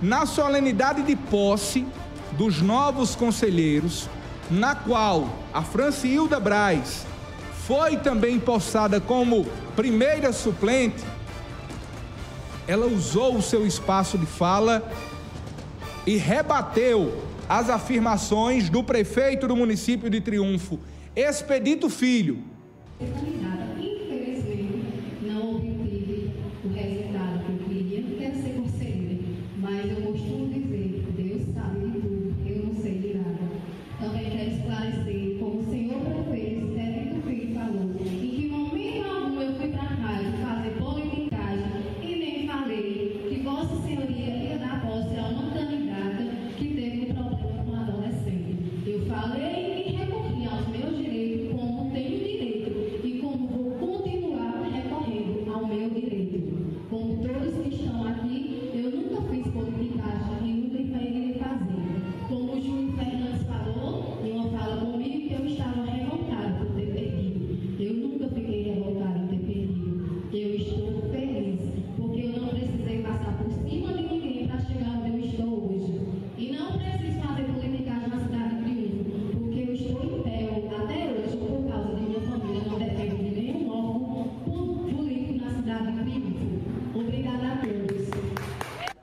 na solenidade de posse dos novos conselheiros, na qual a Francilda Braz foi também possada como primeira suplente, ela usou o seu espaço de fala e rebateu as afirmações do prefeito do município de Triunfo, Expedito Filho,